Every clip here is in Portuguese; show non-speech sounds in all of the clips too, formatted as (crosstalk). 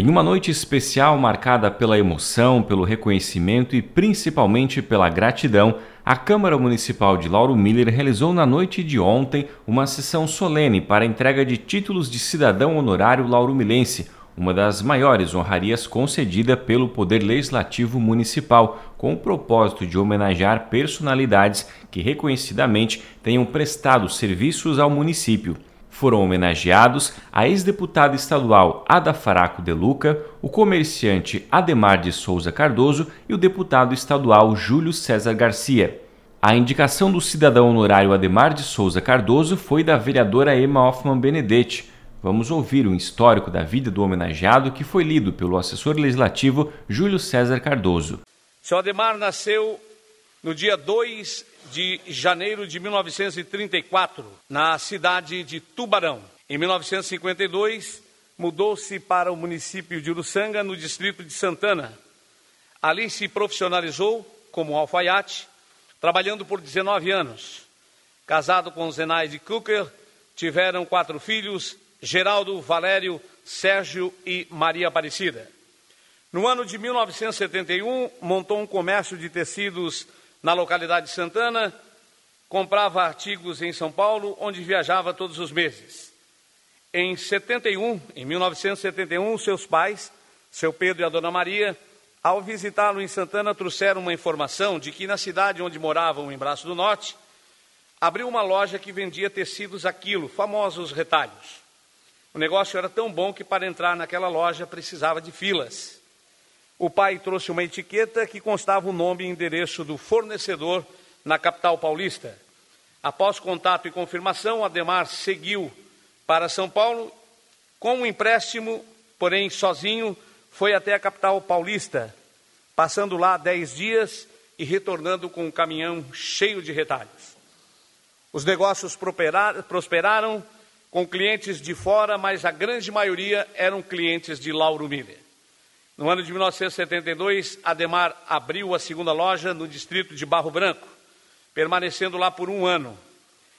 Em uma noite especial marcada pela emoção, pelo reconhecimento e principalmente pela gratidão, a Câmara Municipal de Lauro Miller realizou na noite de ontem uma sessão solene para a entrega de títulos de cidadão honorário laurumilense, uma das maiores honrarias concedida pelo Poder Legislativo Municipal, com o propósito de homenagear personalidades que reconhecidamente tenham prestado serviços ao município. Foram homenageados a ex-deputada estadual Ada Faraco de Luca, o comerciante Ademar de Souza Cardoso e o deputado estadual Júlio César Garcia. A indicação do cidadão honorário Ademar de Souza Cardoso foi da vereadora Emma Hoffman Benedetti. Vamos ouvir um histórico da vida do homenageado que foi lido pelo assessor legislativo Júlio César Cardoso. Seu Ademar nasceu no dia 2 de janeiro de 1934, na cidade de Tubarão. Em 1952, mudou-se para o município de Uruçanga, no distrito de Santana. Ali se profissionalizou como alfaiate, trabalhando por 19 anos. Casado com Zenaide Kucker, tiveram quatro filhos, Geraldo, Valério, Sérgio e Maria Aparecida. No ano de 1971, montou um comércio de tecidos na localidade de Santana, comprava artigos em São Paulo, onde viajava todos os meses. Em 71, em 1971, seus pais, seu Pedro e a Dona Maria, ao visitá-lo em Santana, trouxeram uma informação de que na cidade onde moravam, em Braço do Norte, abriu uma loja que vendia tecidos aquilo, famosos retalhos. O negócio era tão bom que para entrar naquela loja precisava de filas. O pai trouxe uma etiqueta que constava o nome e endereço do fornecedor na capital paulista. Após contato e confirmação, Ademar seguiu para São Paulo com um empréstimo, porém sozinho, foi até a capital paulista, passando lá dez dias e retornando com um caminhão cheio de retalhos. Os negócios prosperaram com clientes de fora, mas a grande maioria eram clientes de Lauro Miller. No ano de 1972, Ademar abriu a segunda loja no distrito de Barro Branco, permanecendo lá por um ano.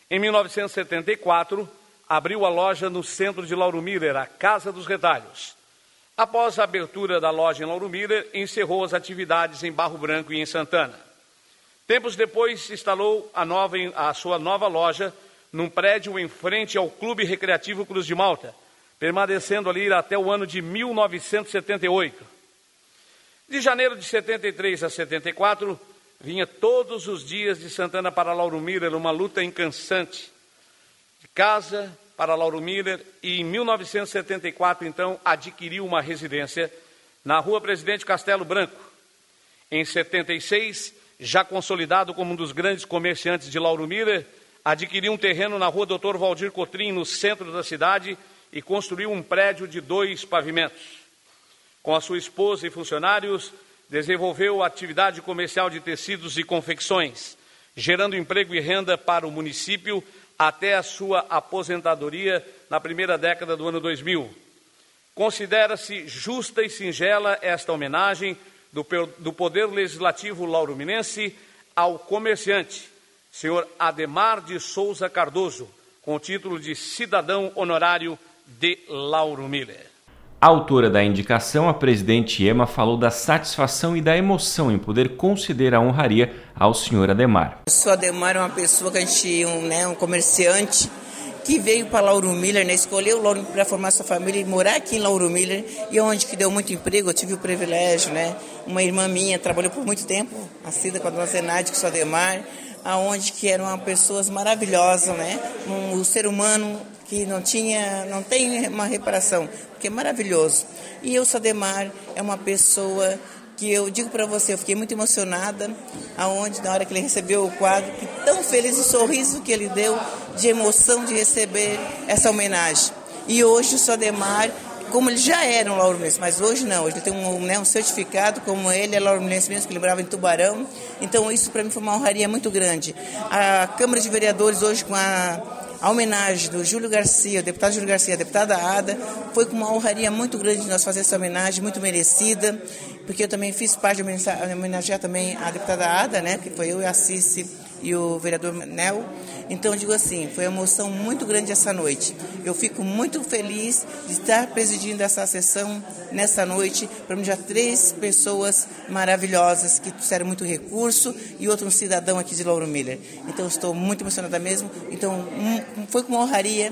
Em 1974, abriu a loja no centro de Lauro Miller, a Casa dos Retalhos. Após a abertura da loja em Lauro Miller, encerrou as atividades em Barro Branco e em Santana. Tempos depois, instalou a, nova, a sua nova loja num prédio em frente ao Clube Recreativo Cruz de Malta, permanecendo ali até o ano de 1978. De janeiro de 73 a 74, vinha todos os dias de Santana para Lauro Miller, uma luta incansante. De casa para Lauro Miller e em 1974, então, adquiriu uma residência na rua Presidente Castelo Branco. Em 76, já consolidado como um dos grandes comerciantes de Lauro Miller, adquiriu um terreno na rua Doutor Valdir Cotrim, no centro da cidade, e construiu um prédio de dois pavimentos. Com a sua esposa e funcionários, desenvolveu atividade comercial de tecidos e confecções, gerando emprego e renda para o município até a sua aposentadoria na primeira década do ano 2000. Considera-se justa e singela esta homenagem do, do Poder Legislativo lauruminense ao comerciante, senhor Ademar de Souza Cardoso, com o título de cidadão honorário de Lauro Miller. A autora da indicação, a presidente Ema, falou da satisfação e da emoção em poder conceder a honraria ao senhor Ademar. O senhor Ademar é uma pessoa que a gente, um, né, um comerciante que veio para Lauro Miller, né, escolheu Lauro para formar sua família e morar aqui em Lauro Miller, e onde que deu muito emprego, eu tive o privilégio, né, uma irmã minha trabalhou por muito tempo, nascida com a dona Zenade, com o senhor Ademar, aonde que eram pessoas maravilhosas, né, um, um ser humano que não tinha, não tem uma reparação, porque é maravilhoso. E o Sademar é uma pessoa que eu digo para você, eu fiquei muito emocionada, aonde na hora que ele recebeu o quadro, que tão feliz o sorriso que ele deu de emoção de receber essa homenagem. E hoje o Sademar como ele já era um laurumense, mas hoje não, hoje ele tem um, né, um certificado como ele é laurumense mesmo, que ele morava em Tubarão, então isso para mim foi uma honraria muito grande. A Câmara de Vereadores hoje com a a homenagem do Júlio Garcia, o deputado Júlio Garcia, a deputada Ada, foi com uma honraria muito grande de nós fazer essa homenagem, muito merecida, porque eu também fiz parte de homenagear também a deputada Ada, né, que foi eu e a Cici e o vereador Nel. Então, digo assim, foi uma emoção muito grande essa noite. Eu fico muito feliz de estar presidindo essa sessão nessa noite. Para mim, já três pessoas maravilhosas que trouxeram muito recurso e outro um cidadão aqui de Lauro Miller. Então, estou muito emocionada mesmo. Então, um, foi com honraria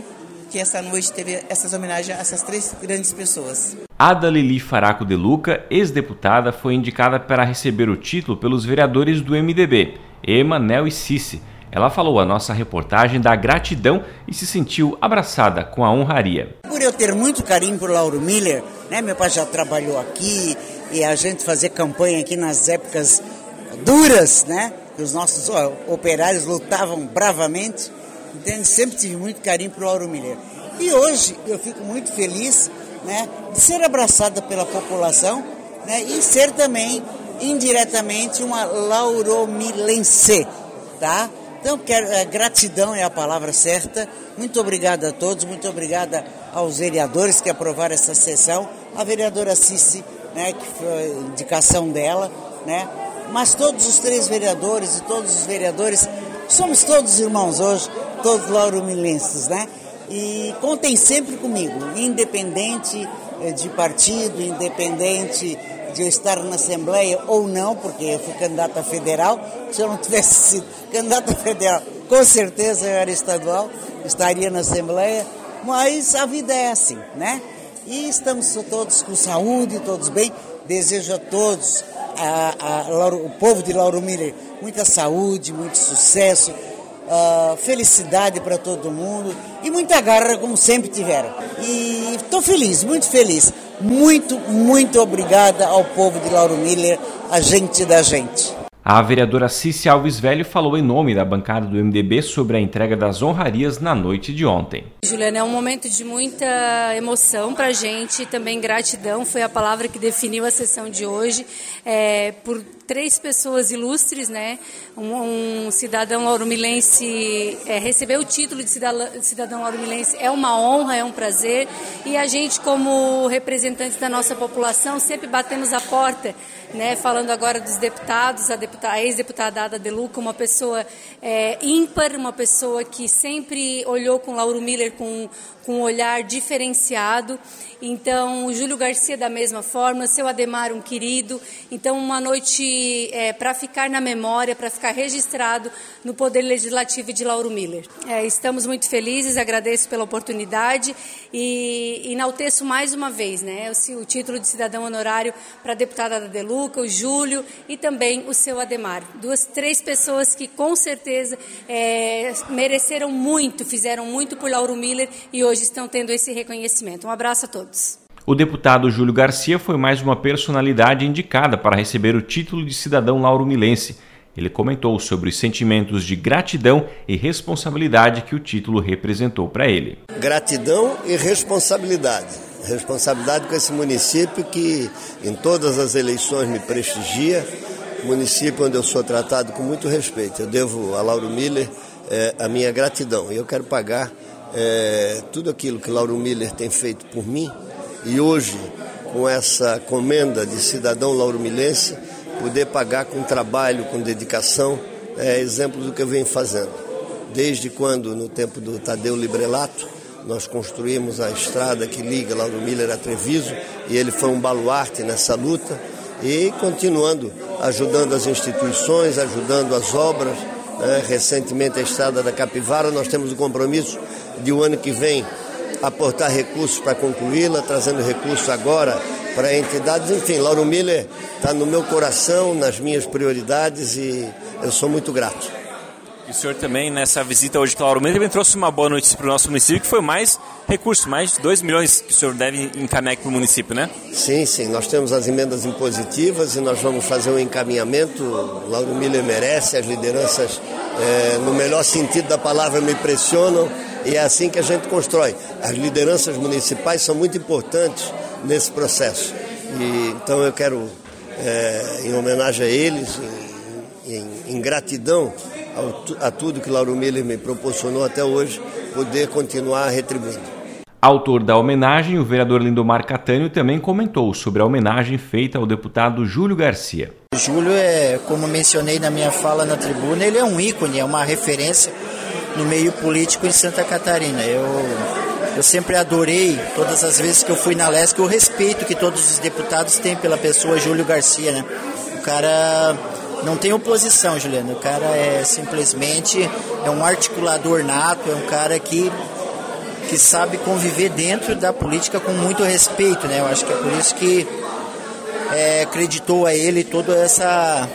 que essa noite teve essas homenagens a essas três grandes pessoas. Ada Lili Faraco de Luca, ex-deputada, foi indicada para receber o título pelos vereadores do MDB, Ema, Nel e Cici. Ela falou à nossa reportagem da gratidão e se sentiu abraçada com a honraria. Por eu ter muito carinho por Lauro Miller, né, meu pai já trabalhou aqui e a gente fazia campanha aqui nas épocas duras, né, que os nossos ó, operários lutavam bravamente. Entende? Sempre tive muito carinho por Lauro Miller. E hoje eu fico muito feliz né, de ser abraçada pela população né, e ser também indiretamente uma lauromilense, tá? Então, quero, é, gratidão é a palavra certa. Muito obrigada a todos, muito obrigada aos vereadores que aprovaram essa sessão, a vereadora Cici, né, que foi indicação dela, né? Mas todos os três vereadores e todos os vereadores, somos todos irmãos hoje, todos lauromilenses, né? E contem sempre comigo, independente eh, de partido, independente de eu estar na Assembleia ou não, porque eu fui candidata federal. Se eu não tivesse (laughs) sido candidata federal, com certeza eu era estadual, estaria na Assembleia. Mas a vida é assim, né? E estamos todos com saúde, todos bem. Desejo a todos, a, a, a, o povo de Lauro Miller, muita saúde, muito sucesso, uh, felicidade para todo mundo e muita garra, como sempre tiveram. E estou feliz, muito feliz. Muito, muito obrigada ao povo de Lauro Miller, a gente da gente. A vereadora Cici Alves Velho falou em nome da bancada do MDB sobre a entrega das honrarias na noite de ontem. Juliana, é um momento de muita emoção para a gente, também gratidão, foi a palavra que definiu a sessão de hoje, é, por três pessoas ilustres, né? Um, um cidadão lauromilense é, receber o título de cidadão, lauromilense é uma honra, é um prazer, e a gente, como representantes da nossa população, sempre batemos a porta, né? Falando agora dos deputados, a deputada a ex-deputada Ada Deluca, uma pessoa é, ímpar, uma pessoa que sempre olhou com Lauro Miller com, com um olhar diferenciado. Então, o Júlio Garcia da mesma forma, seu Ademar um querido. Então, uma noite é, para ficar na memória, para ficar registrado no Poder Legislativo de Lauro Miller. É, estamos muito felizes, agradeço pela oportunidade e enalteço mais uma vez né, o, o título de cidadão honorário para a deputada da Deluca, o Júlio e também o seu Ademar. Duas, três pessoas que com certeza é, mereceram muito, fizeram muito por Lauro Miller e hoje estão tendo esse reconhecimento. Um abraço a todos. O deputado Júlio Garcia foi mais uma personalidade indicada para receber o título de cidadão lauromilense. Ele comentou sobre os sentimentos de gratidão e responsabilidade que o título representou para ele. Gratidão e responsabilidade. Responsabilidade com esse município que em todas as eleições me prestigia, município onde eu sou tratado com muito respeito. Eu devo a Lauro Miller é, a minha gratidão e eu quero pagar é, tudo aquilo que Lauro Miller tem feito por mim e hoje, com essa comenda de cidadão lauromilense, poder pagar com trabalho, com dedicação, é exemplo do que eu venho fazendo. Desde quando, no tempo do Tadeu Librelato, nós construímos a estrada que liga Lauro Miller a Treviso e ele foi um baluarte nessa luta e continuando ajudando as instituições, ajudando as obras. Né? Recentemente a estrada da Capivara, nós temos o compromisso de o um ano que vem aportar recursos para concluí-la, trazendo recursos agora para entidades. Enfim, Lauro Miller está no meu coração, nas minhas prioridades e eu sou muito grato. E o senhor também, nessa visita hoje para Lauro Miller, também trouxe uma boa notícia para o nosso município, que foi mais recursos, mais de 2 milhões que o senhor deve encaminhar para o município, né? Sim, sim. Nós temos as emendas impositivas e nós vamos fazer um encaminhamento. Lauro Miller merece, as lideranças, é, no melhor sentido da palavra, me pressionam e é assim que a gente constrói. As lideranças municipais são muito importantes nesse processo. E, então eu quero, é, em homenagem a eles, em, em, em gratidão ao, a tudo que Lauro Miller me proporcionou até hoje, poder continuar retribuindo. Autor da homenagem, o vereador Lindomar Catânio também comentou sobre a homenagem feita ao deputado Júlio Garcia. Júlio é, como mencionei na minha fala na tribuna, ele é um ícone, é uma referência no meio político em Santa Catarina. Eu, eu sempre adorei, todas as vezes que eu fui na LESC, o respeito que todos os deputados têm pela pessoa Júlio Garcia, né? O cara não tem oposição, Juliano. O cara é simplesmente é um articulador nato, é um cara que que sabe conviver dentro da política com muito respeito, né? Eu acho que é por isso que é, acreditou a ele toda essa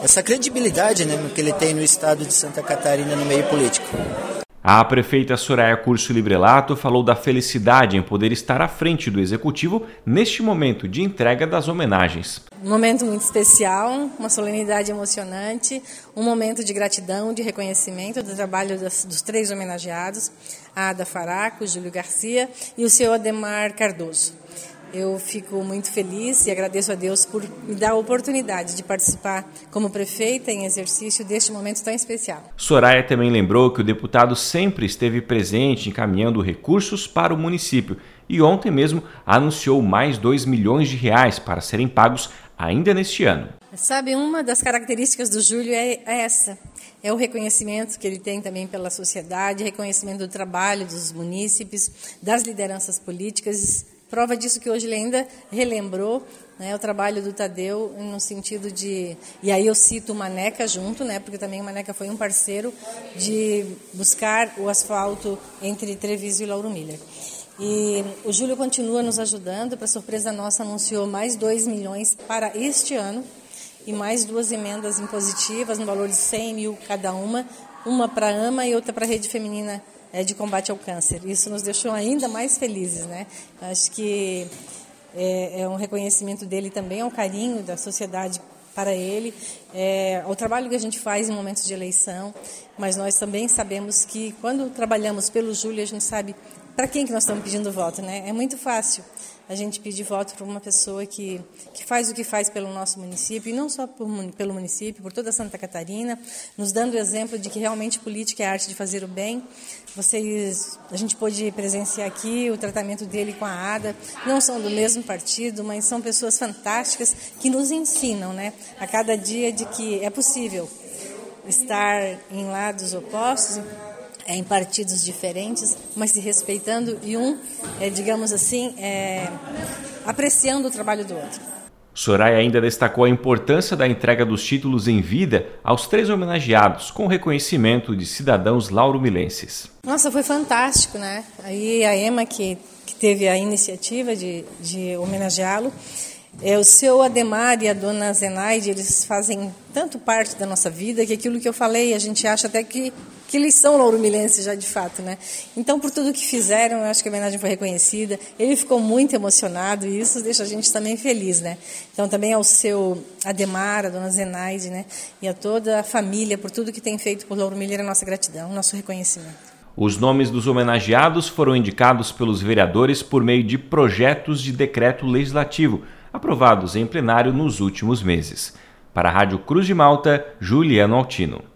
essa credibilidade né, que ele tem no estado de Santa Catarina no meio político. A prefeita Soraya Curso Librelato falou da felicidade em poder estar à frente do executivo neste momento de entrega das homenagens. Um momento muito especial, uma solenidade emocionante, um momento de gratidão, de reconhecimento do trabalho das, dos três homenageados, a Ada Faraco, Júlio Garcia e o seu Ademar Cardoso. Eu fico muito feliz e agradeço a Deus por me dar a oportunidade de participar como prefeita em exercício deste momento tão especial. Soraya também lembrou que o deputado sempre esteve presente encaminhando recursos para o município e ontem mesmo anunciou mais 2 milhões de reais para serem pagos ainda neste ano. Sabe, uma das características do Júlio é essa, é o reconhecimento que ele tem também pela sociedade, reconhecimento do trabalho dos munícipes, das lideranças políticas Prova disso que hoje ele ainda relembrou né, o trabalho do Tadeu no sentido de. E aí eu cito o Maneca junto, né, porque também o Maneca foi um parceiro de buscar o asfalto entre Treviso e Lauro Miller. E o Júlio continua nos ajudando, para surpresa nossa, anunciou mais 2 milhões para este ano e mais duas emendas impositivas no valor de 100 mil cada uma, uma para a AMA e outra para a Rede Feminina de combate ao câncer. Isso nos deixou ainda mais felizes, né? Acho que é, é um reconhecimento dele também ao carinho da sociedade para ele, é, ao trabalho que a gente faz em momentos de eleição, mas nós também sabemos que quando trabalhamos pelo Júlio, a gente sabe para quem que nós estamos pedindo voto, né? É muito fácil a gente pedir voto para uma pessoa que, que faz o que faz pelo nosso município, e não só por, pelo município, por toda Santa Catarina, nos dando o exemplo de que realmente política é a arte de fazer o bem. Vocês, a gente pôde presenciar aqui o tratamento dele com a ADA, não são do mesmo partido, mas são pessoas fantásticas que nos ensinam, né, a cada dia de que é possível estar em lados opostos, é, em partidos diferentes, mas se respeitando e um, é, digamos assim, é, apreciando o trabalho do outro. Soraya ainda destacou a importância da entrega dos títulos em vida aos três homenageados, com reconhecimento de cidadãos lauromilenses. Nossa, foi fantástico, né? Aí a Ema, que, que teve a iniciativa de, de homenageá-lo, é, o seu Ademar e a dona Zenaide, eles fazem tanto parte da nossa vida que aquilo que eu falei, a gente acha até que, que eles são lauromilenses já de fato, né? Então, por tudo que fizeram, eu acho que a homenagem foi reconhecida. Ele ficou muito emocionado e isso deixa a gente também feliz, né? Então, também ao seu Ademar, a dona Zenaide, né? E a toda a família por tudo que tem feito por Lauro a nossa gratidão, nosso reconhecimento. Os nomes dos homenageados foram indicados pelos vereadores por meio de projetos de decreto legislativo aprovados em plenário nos últimos meses. Para a Rádio Cruz de Malta, Juliano Altino.